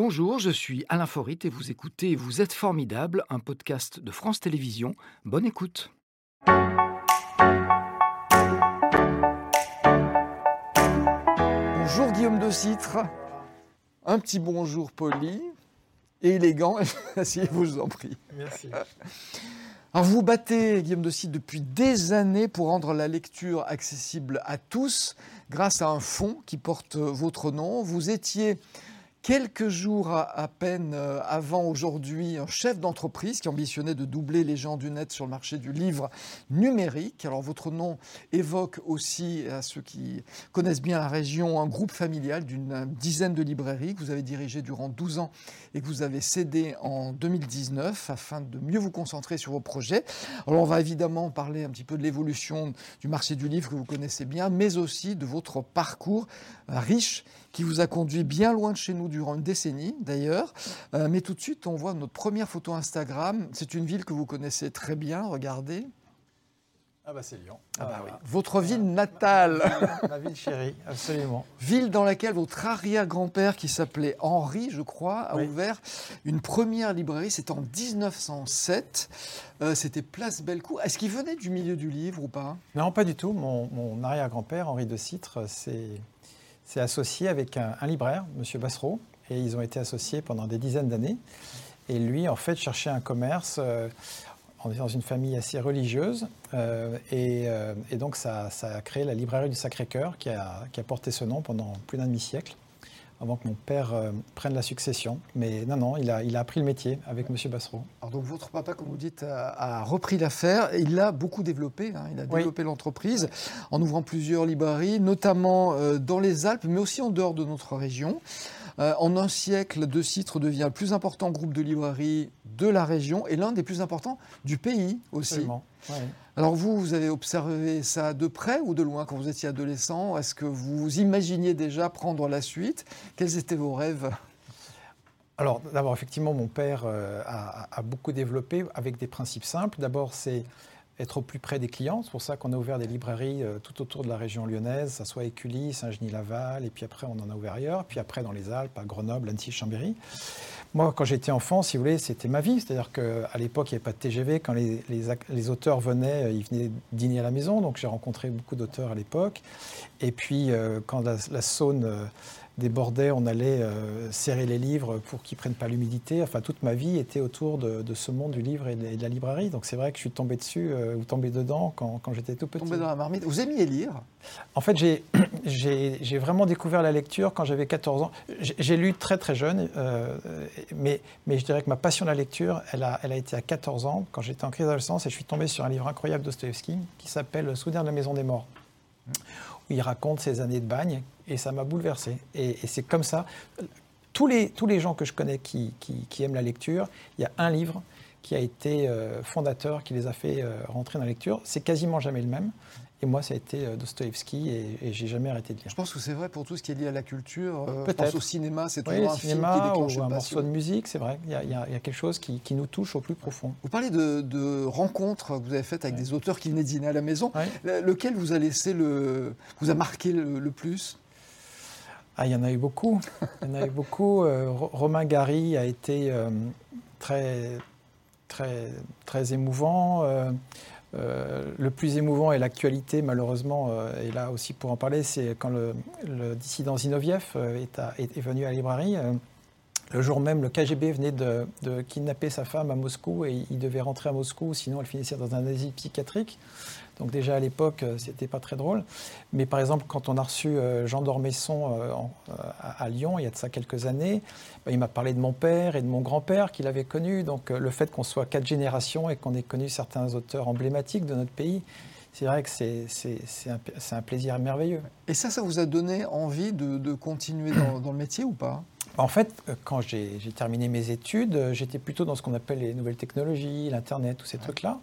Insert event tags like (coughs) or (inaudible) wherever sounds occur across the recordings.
Bonjour, je suis Alain Forit et vous écoutez Vous êtes formidable, un podcast de France Télévisions. Bonne écoute. Bonjour Guillaume de Citre. Un petit bonjour poli et élégant. (laughs) Asseyez-vous, je vous en prie. Merci. Alors vous vous battez, Guillaume de Citre, depuis des années pour rendre la lecture accessible à tous grâce à un fonds qui porte votre nom. Vous étiez quelques jours à, peine euh, avant aujourd'hui un chef d'entreprise qui ambitionnait de doubler les gens du net sur le marché du livre numérique. Alors votre nom évoque aussi, à ceux qui connaissent bien la région, un groupe familial d'une dizaine de librairies que vous avez dirigé durant 12 ans et que vous avez cédé en 2019 afin de mieux vous concentrer sur vos projets. Alors on va évidemment parler un petit peu de l'évolution du marché du livre que vous connaissez bien, mais aussi de votre parcours riche qui vous a conduit bien loin de chez nous durant une décennie d'ailleurs. Euh, mais tout de suite, on voit notre première photo Instagram. C'est une ville que vous connaissez très bien, regardez. Ah bah c'est Lyon. Ah bah oui. Votre ville natale. Ma ville chérie, absolument. Ville dans laquelle votre arrière-grand-père, qui s'appelait Henri, je crois, a ouvert une première librairie. C'était en 1907. Euh, c'était Place Bellecou. Est-ce qu'il venait du milieu du livre ou pas? Non, pas du tout. Mon, mon arrière-grand-père, Henri de Citre, c'est s'est associé avec un, libraire, M. Bassereau, et ils ont été associés pendant des dizaines d'années. Et lui, en fait, cherchait un commerce. Euh, dans une famille assez religieuse, euh, euh, et, donc ça, a créé la librairie du Sacré-Cœur qui a, porté ce nom pendant plus d'un demi-siècle avant que mon père euh, prenne la succession. Mais non, non, il a, il a appris le métier avec M. Bassereau. Alors donc votre papa, comme vous dites, a, repris l'affaire. Il l'a beaucoup développé. Hein. Il a développé l'entreprise en ouvrant plusieurs librairies, notamment euh, dans les Alpes, mais aussi en dehors de notre région. Euh, en un siècle, De Citre devient le plus important groupe de librairies de la région et l'un des plus importants du pays aussi. Alors vous, vous avez observé ça de près ou de loin quand vous étiez adolescent? Est-ce que vous imaginiez déjà prendre la suite? Quels étaient vos rêves? Alors d'abord, effectivement, mon père euh, a, beaucoup développé avec des principes simples. D'abord, c'est être au plus près des clients. C'est pour ça qu'on a ouvert des librairies euh, tout autour de la région lyonnaise, ça soit Écully, Saint-Genis-Laval, et puis après on en a ouvert ailleurs, puis après dans les Alpes, à Grenoble, Annecy, Chambéry. Moi, quand j'étais enfant, si vous voulez, c'était ma vie. C'est-à-dire qu'à l'époque, il n'y avait pas de TGV. Quand les, auteurs venaient, euh, ils venaient dîner à la maison. Donc j'ai rencontré beaucoup d'auteurs à l'époque. Et puis, euh, quand la, Saône débordait, on allait euh, serrer les livres pour qu'ils ne prennent pas l'humidité. Enfin, toute ma vie était autour de, ce monde du livre et de, la librairie. Donc c'est vrai que je suis tombé dessus euh, ou tombé dedans quand, quand j'étais tout petit. Tombé dans la marmite. Vous aimiez lire? En fait, (coughs) j'ai vraiment découvert la lecture quand j'avais 14 ans. J'ai lu très très jeune, euh, mais, mais je dirais que ma passion de la lecture, elle a, elle a été à 14 ans, quand j'étais en crise d'adolescence, et je suis tombé sur un livre incroyable d'Ostoevsky qui s'appelle Souvenir de la maison des morts il raconte ses années de bagne, et ça m'a bouleversé. Et, c'est comme ça. Tous les, gens que je connais qui, qui, aiment la lecture, il y a un livre qui a été euh, fondateur, qui les a fait euh, rentrer dans la lecture. C'est quasiment jamais le même. Et moi, ça a été euh, Dostoevsky et, et j'ai jamais arrêté de lire. Je pense que c'est vrai pour tout ce qui est lié à la culture. Euh, Peut-être. Je pense au cinéma, c'est toujours un cinéma, film qui déclenche ou un morceau de musique, c'est vrai. Il y, a, il y, a, quelque chose qui, qui, nous touche au plus profond. Vous parlez de, de rencontres que vous avez faites avec des auteurs qui venaient dîner à la maison. Lequel vous a laissé le, vous a marqué le, plus? Ah, il y en a eu beaucoup. Il y en a eu beaucoup. Euh, Romain Gary a été très, très, très émouvant. Euh, le plus émouvant et l'actualité, malheureusement, euh, et là aussi pour en parler, c'est quand le, dissident Zinoviev euh, est, venu à la librairie. Le jour même, le KGB venait de, kidnapper sa femme à Moscou et il devait rentrer à Moscou, sinon elle finissait dans un asile psychiatrique. Donc déjà à l'époque, euh, c'était pas très drôle. Mais par exemple, quand on a reçu euh, Jean d'Ormesson euh, à Lyon, il y a de ça quelques années, bah, il m'a parlé de mon père et de mon grand-père qu'il avait connu. Donc le fait qu'on soit quatre générations et qu'on ait connu certains auteurs emblématiques de notre pays, c'est vrai que c'est un, plaisir merveilleux. Et ça, ça vous a donné envie de, continuer dans, le métier ou pas? En fait, quand j'ai terminé mes études, j'étais plutôt dans ce qu'on appelle les nouvelles technologies, l'Internet, tous ces trucs-là.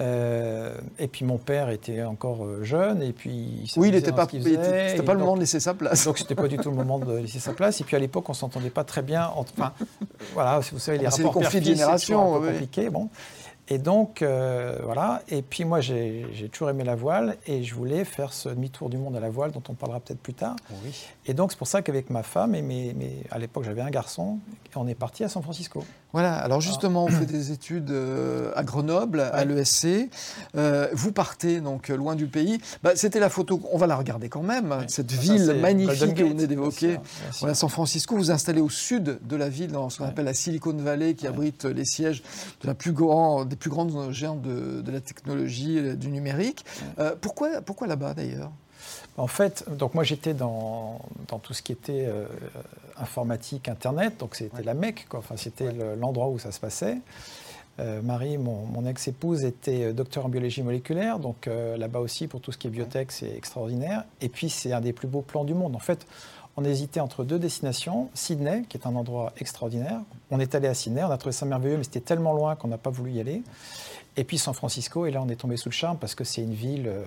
Euh, et puis mon père était encore euh, jeune et puis oui, il n'était pas, c'était pas le moment de laisser sa place. Donc c'était pas du tout le moment de laisser sa place. Et puis à l'époque, on s'entendait pas très bien. Enfin, voilà, vous savez les ah, rapports conflits de génération, un peu compliqués. Bon. Et donc, euh, voilà. Et puis moi, j'ai toujours aimé la voile et je voulais faire ce demi-tour du monde à la voile dont on parlera peut-être plus tard. Oui. Et donc, c'est pour ça qu'avec ma femme et mes, à l'époque, j'avais un garçon, on est parti à San Francisco. Voilà. Alors justement, on fait des études euh, à Grenoble, à l'ESC. Euh, vous partez donc loin du pays. Bah, C'était la photo. On va la regarder quand même. Cette ville magnifique que vous venez d'évoquer. Voilà, San Francisco. Vous installez au sud de la ville, dans ce qu'on appelle la Silicon Valley, qui abrite les sièges de la plus grande des plus grandes géants de, la technologie, du numérique. Euh, pourquoi, pourquoi là-bas d'ailleurs? En fait, donc moi j'étais dans, dans, tout ce qui était euh, informatique, Internet, donc c'était la Mecque, quoi. Enfin, c'était l'endroit où ça se passait. Euh, Marie, mon, mon ex-épouse, était docteur en biologie moléculaire, donc là-bas aussi pour tout ce qui est biotech, c'est extraordinaire. Et puis c'est un des plus beaux plans du monde. En fait, on hésitait entre deux destinations. Sydney, qui est un endroit extraordinaire. On est allé à Sydney, on a trouvé ça merveilleux, mais c'était tellement loin qu'on n'a pas voulu y aller. Et puis San Francisco, et là on est tombé sous le charme parce que c'est une ville euh,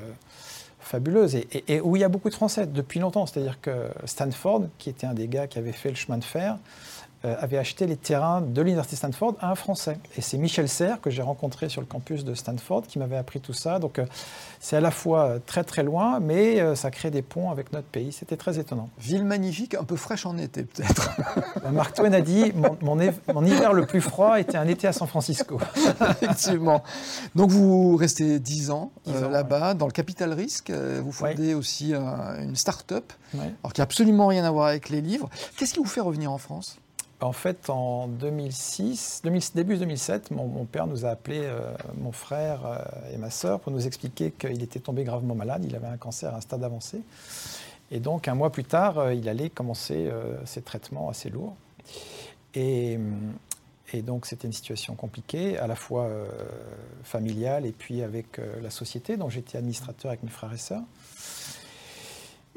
fabuleuse et, où il y a beaucoup de Français depuis longtemps. C'est-à-dire que Stanford, qui était un des gars qui avait fait le chemin de fer, avait acheté les terrains de l'université Stanford à un Français. Et c'est Michel Serres que j'ai rencontré sur le campus de Stanford qui m'avait appris tout ça. Donc euh, c'est à la fois euh, très très loin, mais ça crée des ponts avec notre pays. C'était très étonnant. Ville magnifique, un peu fraîche en été peut-être. (laughs) Mark Twain a dit mon, mon, hiver le plus froid était un été à San Francisco. (laughs) Effectivement. Donc vous restez 10 ans, là-bas, dans le capital risque. Vous fondez aussi une start-up, alors qui n'a absolument rien à voir avec les livres. Qu'est-ce qui vous fait revenir en France? En fait, en 2006, début 2007, mon, père nous a appelé, euh, mon frère euh, et ma sœur, pour nous expliquer qu'il était tombé gravement malade. Il avait un cancer à un stade avancé. Et donc, un mois plus tard, euh, il allait commencer ses traitements assez lourds. Et, et donc, c'était une situation compliquée, à la fois familiale et puis avec la société. dont j'étais administrateur avec mes frères et sœurs.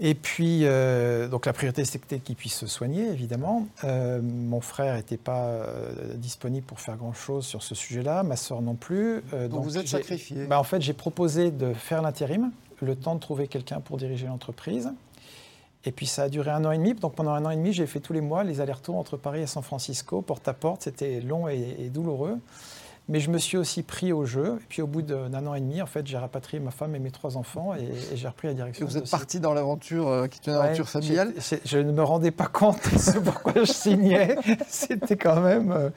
Et puis, euh, donc la priorité, c'était qu'il puisse se soigner, évidemment. Euh, mon frère n'était pas euh, disponible pour faire grand-chose sur ce sujet-là, ma soeur non plus. donc, vous êtes sacrifié bah, En fait, j'ai proposé de faire l'intérim, le temps de trouver quelqu'un pour diriger l'entreprise. Et puis ça a duré un an et demi. Donc pendant un an et demi, j'ai fait tous les mois les allers-retours entre Paris et San Francisco, porte à porte. C'était long et douloureux. Mais je me suis aussi pris au jeu. Et puis au bout d'un an et demi, en fait, j'ai rapatrié ma femme et mes trois enfants et, j'ai repris la direction. Et vous êtes parti dans l'aventure euh, qui est une aventure familiale Je ne me rendais pas compte de ce pourquoi je signais. (laughs) C'était quand même. Euh,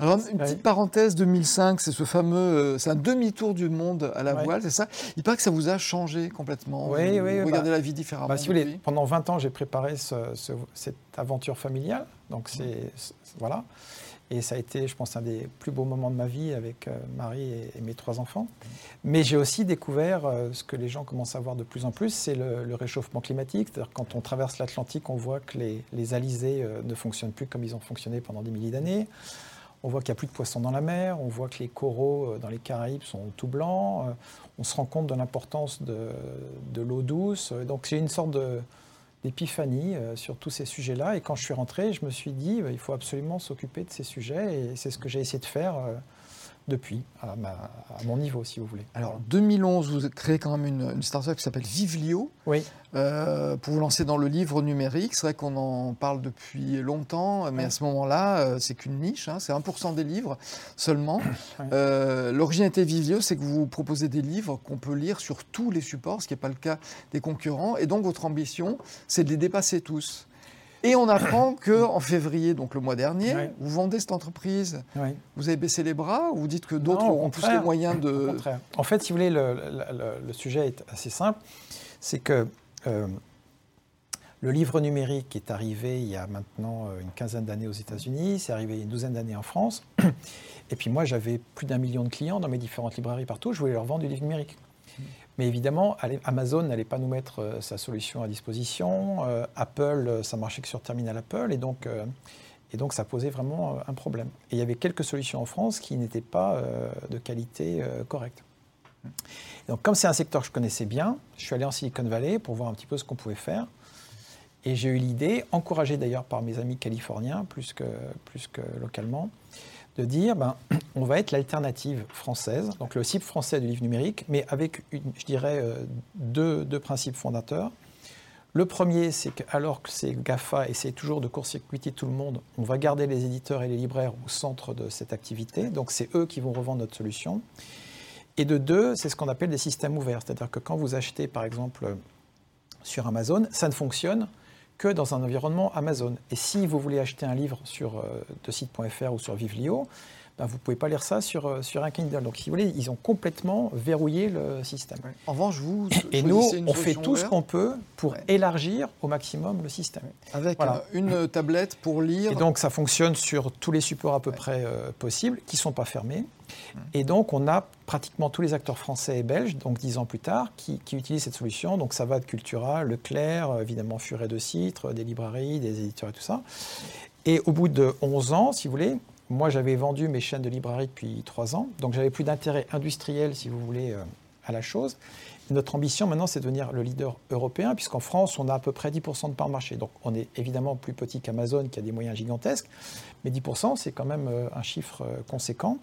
Alors, une petite parenthèse, 2005, c'est ce fameux, euh, c'est un demi-tour du monde à la voile, c'est ça? Il paraît que ça vous a changé complètement. Oui, oui. Vous regardez bah, la vie différemment. Bah, si vous voulez, pendant 20 ans, j'ai préparé cette aventure familiale. Donc, c'est. Voilà. Et ça a été, je pense, un des plus beaux moments de ma vie avec euh, Marie et, mes trois enfants. Mais j'ai aussi découvert euh, ce que les gens commencent à voir de plus en plus, c'est le, réchauffement climatique. C'est-à-dire quand on traverse l'Atlantique, on voit que les, les alizés euh, ne fonctionnent plus comme ils ont fonctionné pendant des milliers d'années. On voit qu'il n'y a plus de poissons dans la mer, on voit que les coraux dans les Caraïbes sont tout blancs, on se rend compte de l'importance de, de l'eau douce. Donc c'est une sorte de, d'épiphanie euh, sur tous ces sujets-là. Et quand je suis rentré, je me suis dit, bah, il faut absolument s'occuper de ces sujets. Et c'est ce que j'ai essayé de faire euh, depuis, à, mon niveau, si vous voulez. Alors, 2011, vous créez quand même une, une start-up qui s'appelle Vivlio. Oui. Euh, pour vous lancer dans le livre numérique. C'est vrai qu'on en parle depuis longtemps, mais à ce moment-là, euh, c'est qu'une niche. Hein, c'est 1% des livres seulement. Euh, l'originalité Vivlio, c'est que vous proposez des livres qu'on peut lire sur tous les supports, ce qui n'est pas le cas des concurrents. Et donc, votre ambition, c'est de les dépasser tous. Et on apprend qu'en février, donc le mois dernier, vous vendez cette entreprise. Vous avez baissé les bras ou vous dites que d'autres auront plus les moyens de... En fait, si vous voulez, le, le, sujet est assez simple. C'est que euh, le livre numérique est arrivé il y a maintenant euh, une quinzaine d'années aux États-Unis, c'est arrivé il y a une douzaine d'années en France. Et puis moi, j'avais plus d'un million de clients dans mes différentes librairies partout, je voulais leur vendre du livre numérique. Mais évidemment, Amazon n'allait pas nous mettre euh, sa solution à disposition. Euh, Apple, euh, ça marchait que sur terminal Apple. Et donc, et donc ça posait vraiment un problème. Et il y avait quelques solutions en France qui n'étaient pas de qualité correcte. donc, comme c'est un secteur que je connaissais bien, je suis allé en Silicon Valley pour voir un petit peu ce qu'on pouvait faire. Et j'ai eu l'idée, encouragée d'ailleurs par mes amis californiens plus que, plus que localement, de dire ben, (clears throat) on va être l'alternative française, donc le cible français du livre numérique, mais avec, je dirais, euh, deux, principes fondateurs. Le premier, c'est qu'alors que ces GAFA essaient toujours de court-circuiter tout le monde, on va garder les éditeurs et les libraires au centre de cette activité. Donc c'est eux qui vont revendre notre solution. Et de deux, c'est ce qu'on appelle des systèmes ouverts. C'est-à-dire que quand vous achetez, par exemple, sur Amazon, ça ne fonctionne que dans un environnement Amazon. Et si vous voulez acheter un livre sur euh, de site.fr ou sur Vivlio, ben, vous ne pouvez pas lire ça sur, euh, sur un Kindle. Donc, si vous voulez, ils ont complètement verrouillé le système. En revanche, vous. Et nous, on fait tout ce qu'on peut pour élargir au maximum le système. Avec euh, une tablette pour lire. Et donc, ça fonctionne sur tous les supports à peu près possibles, qui ne sont pas fermés. Et donc, on a pratiquement tous les acteurs français et belges, donc dix ans plus tard, qui, utilisent cette solution. Donc, ça va de Cultura, Leclerc, évidemment Furet de Citre, des librairies, des éditeurs et tout ça. Et au bout de 11 ans, si vous voulez, moi, j'avais vendu mes chaînes de librairie depuis 3 ans, donc j'avais plus d'intérêt industriel, si vous voulez, euh, à la chose. notre ambition maintenant, c'est de devenir le leader européen, puisqu'en France, on a à peu près 10% de part de marché. Donc, on est évidemment plus petit qu'Amazon, qui a des moyens gigantesques, mais 10%, c'est quand même euh, un chiffre euh, conséquent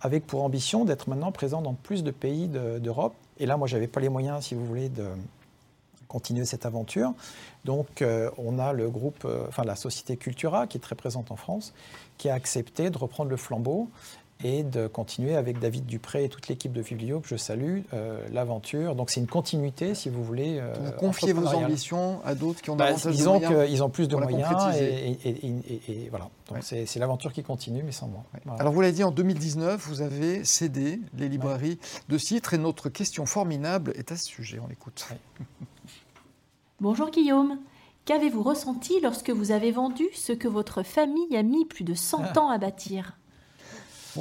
avec pour ambition d'être maintenant présent dans plus de pays d'Europe. et là, moi, je n'avais pas les moyens, si vous voulez, de continuer cette aventure. Donc, euh, on a le groupe, euh, enfin la société Cultura, qui est très présente en France, qui a accepté de reprendre le flambeau et de continuer avec David Dupré et toute l'équipe de Vivlio, que je salue, euh, l'aventure. Donc c'est une continuité, si vous voulez. Vous confiez vos ambitions à d'autres qui ont bah, davantage de moyens qu'ils ont plus de moyens et, voilà. Donc c'est l'aventure qui continue, mais sans moi. Alors vous l'avez dit, en 2019, vous avez cédé les librairies de Citre et notre question formidable est à ce sujet. On l'écoute. (laughs) Bonjour Guillaume. Qu'avez-vous ressenti lorsque vous avez vendu ce que votre famille a mis plus de 100 ah. ans à bâtir?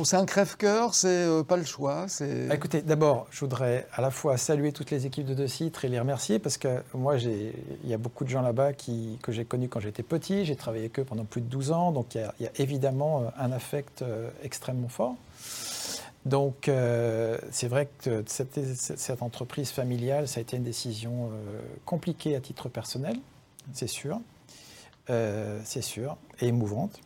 C'est un crève-cœur, c'est euh, pas le choix. Bah, écoutez, d'abord, je voudrais à la fois saluer toutes les équipes de De Citre et les remercier parce que moi, il y a beaucoup de gens là-bas que j'ai connus quand j'étais petit. J'ai travaillé avec eux pendant plus de 12 ans, donc il y, a évidemment euh, un affect euh, extrêmement fort. Donc, c'est vrai que cette, entreprise familiale, ça a été une décision compliquée à titre personnel, c'est sûr. c'est sûr, et émouvante.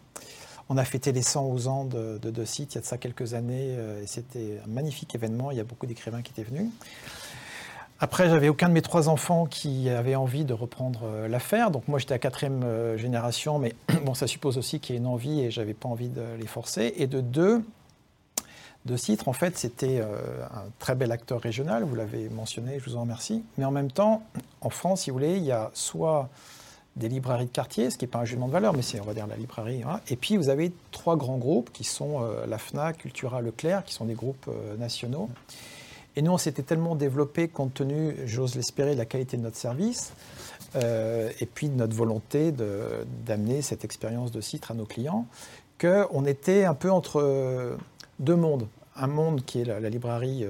On a fêté les 100 ans de, de, sites il y a de ça quelques années euh, et c'était un magnifique événement. Il y a beaucoup d'écrivains qui étaient venus. Après, j'avais aucun de mes trois enfants qui avait envie de reprendre euh, l'affaire. Donc moi, j'étais à quatrième euh, génération, mais (clears throat) bon, ça suppose aussi qu'il y ait une envie et j'avais pas envie de les forcer. Et de deux, de Citre, en fait, c'était un très bel acteur régional. Vous l'avez mentionné, je vous en remercie. Mais en même temps, en France, si vous voulez, il y a soit des librairies de quartier, ce qui n'est pas un jugement de valeur, mais c'est, on va dire, la librairie. Hein. Et puis, vous avez trois grands groupes qui sont euh, la FNAC, Cultura, Leclerc, qui sont des groupes euh, nationaux. Et nous, on s'était tellement développé, compte tenu, j'ose l'espérer, de la qualité de notre service, euh, et puis de notre volonté d'amener cette expérience de Citre à nos clients, qu'on était un peu entre deux mondes. Un monde qui est la, librairie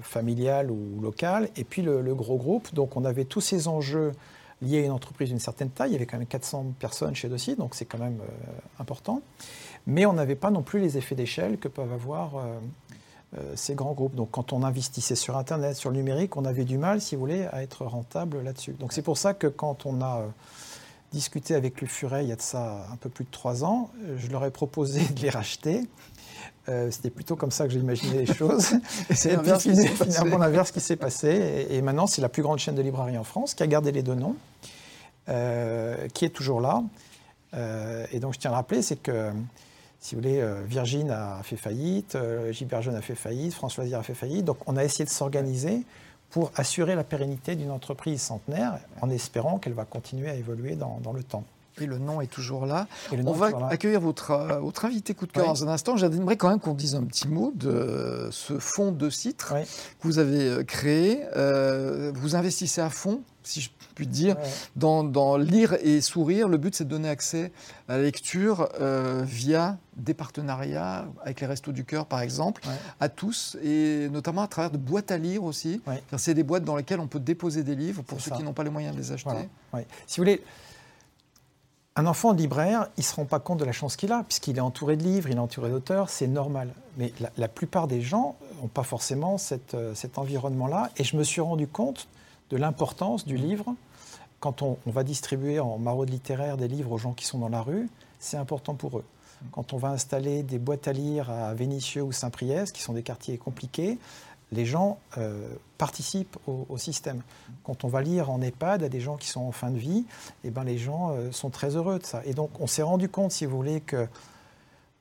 familiale ou locale, et puis le, gros groupe. Donc, on avait tous ces enjeux lié à une entreprise d'une certaine taille. Il y avait quand même 400 personnes chez Dossier, donc c'est quand même euh, important. Mais on n'avait pas non plus les effets d'échelle que peuvent avoir euh, euh, ces grands groupes. Donc quand on investissait sur Internet, sur le numérique, on avait du mal, si vous voulez, à être rentable là-dessus. Donc c'est pour ça que quand on a discuté avec le Furet il y a de ça un peu plus de trois ans, je leur ai proposé (laughs) de les racheter. C'était plutôt comme ça que j'ai imaginé les choses. (laughs) et c'est finalement l'inverse qui s'est passé. Et, et maintenant, c'est la plus grande chaîne de librairie en France qui a gardé les deux noms. Euh, qui est toujours là. Euh, et donc je tiens à rappeler, c'est que, si vous voulez, euh, Virgin a fait faillite, Gilbert Jeune a fait faillite, François Loisir a fait faillite. Donc on a essayé de s'organiser pour assurer la pérennité d'une entreprise centenaire en espérant qu'elle va continuer à évoluer dans, le temps. Et le nom est toujours là. On va accueillir votre, invité coup de cœur dans un instant. J'aimerais quand même qu'on dise un petit mot de ce fonds de citre que vous avez créé. vous investissez à fond, si je puis dire, dans, lire et sourire. Le but, c'est de donner accès à la lecture euh, via des partenariats avec les Restos du Cœur, par exemple, à tous, et notamment à travers de boîtes à lire aussi. C'est des boîtes dans lesquelles on peut déposer des livres pour ceux qui n'ont pas les moyens de les acheter. Si vous voulez, un enfant libraire, il ne se rend pas compte de la chance qu'il a, puisqu'il est entouré de livres, il est entouré d'auteurs, c'est normal. Mais la, plupart des gens n'ont pas forcément euh, cet environnement-là. Et je me suis rendu compte de l'importance du livre quand on, va distribuer en maraude littéraire des livres aux gens qui sont dans la rue, c'est important pour eux. Quand on va installer des boîtes à lire à Vénissieux ou Saint-Priest, qui sont des quartiers compliqués, les gens euh, participent au, système. Quand on va lire en EHPAD à des gens qui sont en fin de vie, eh ben, les gens euh, sont très heureux de ça. Et donc on s'est rendu compte, si vous voulez, que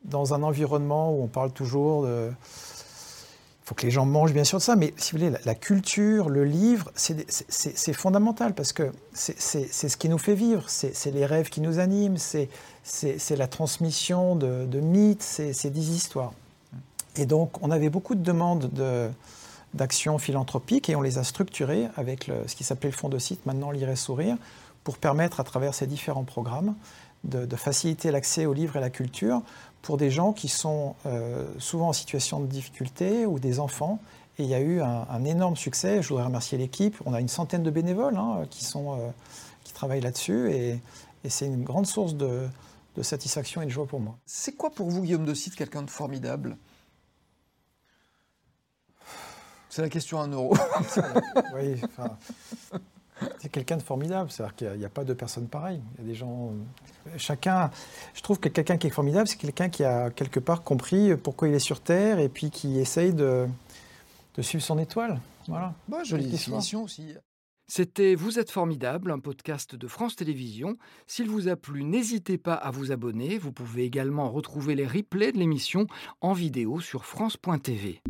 dans un environnement où on parle toujours de... Il faut que les gens mangent bien sûr de ça, mais si vous voulez, la, culture, le livre, c'est fondamental parce que c'est ce qui nous fait vivre, c'est les rêves qui nous animent, c'est la transmission de, de mythes, c'est des histoires. Et donc, on avait beaucoup de demandes d'actions philanthropiques et on les a structurées avec ce qui s'appelait le fonds de site, maintenant Lire et Sourire, pour permettre à travers ces différents programmes de, faciliter l'accès aux livres et à la culture pour des gens qui sont euh, souvent en situation de difficulté ou des enfants. Et il y a eu un, énorme succès. Je voudrais remercier l'équipe. On a une centaine de bénévoles hein, euh, qui travaillent là-dessus et, c'est une grande source de, de satisfaction et de joie pour moi. C'est quoi pour vous, Guillaume de Cite, quelqu'un de formidable? C'est la question à un euro. (laughs) oui, c'est quelqu'un de formidable. C'est-à-dire qu'il n'y a, pas deux personnes pareilles. Il y a des gens. Chacun. Je trouve que quelqu'un qui est formidable, c'est quelqu'un qui a quelque part compris pourquoi il est sur Terre et puis qui essaye de, de suivre son étoile. Voilà. Bah, jolie définition aussi. C'était Vous êtes formidable, un podcast de France Télévisions. S'il vous a plu, n'hésitez pas à vous abonner. Vous pouvez également retrouver les replays de l'émission en vidéo sur France.tv.